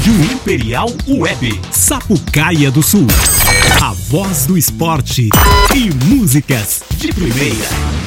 Rádio Imperial Web, Sapucaia do Sul. A voz do esporte e músicas de primeira.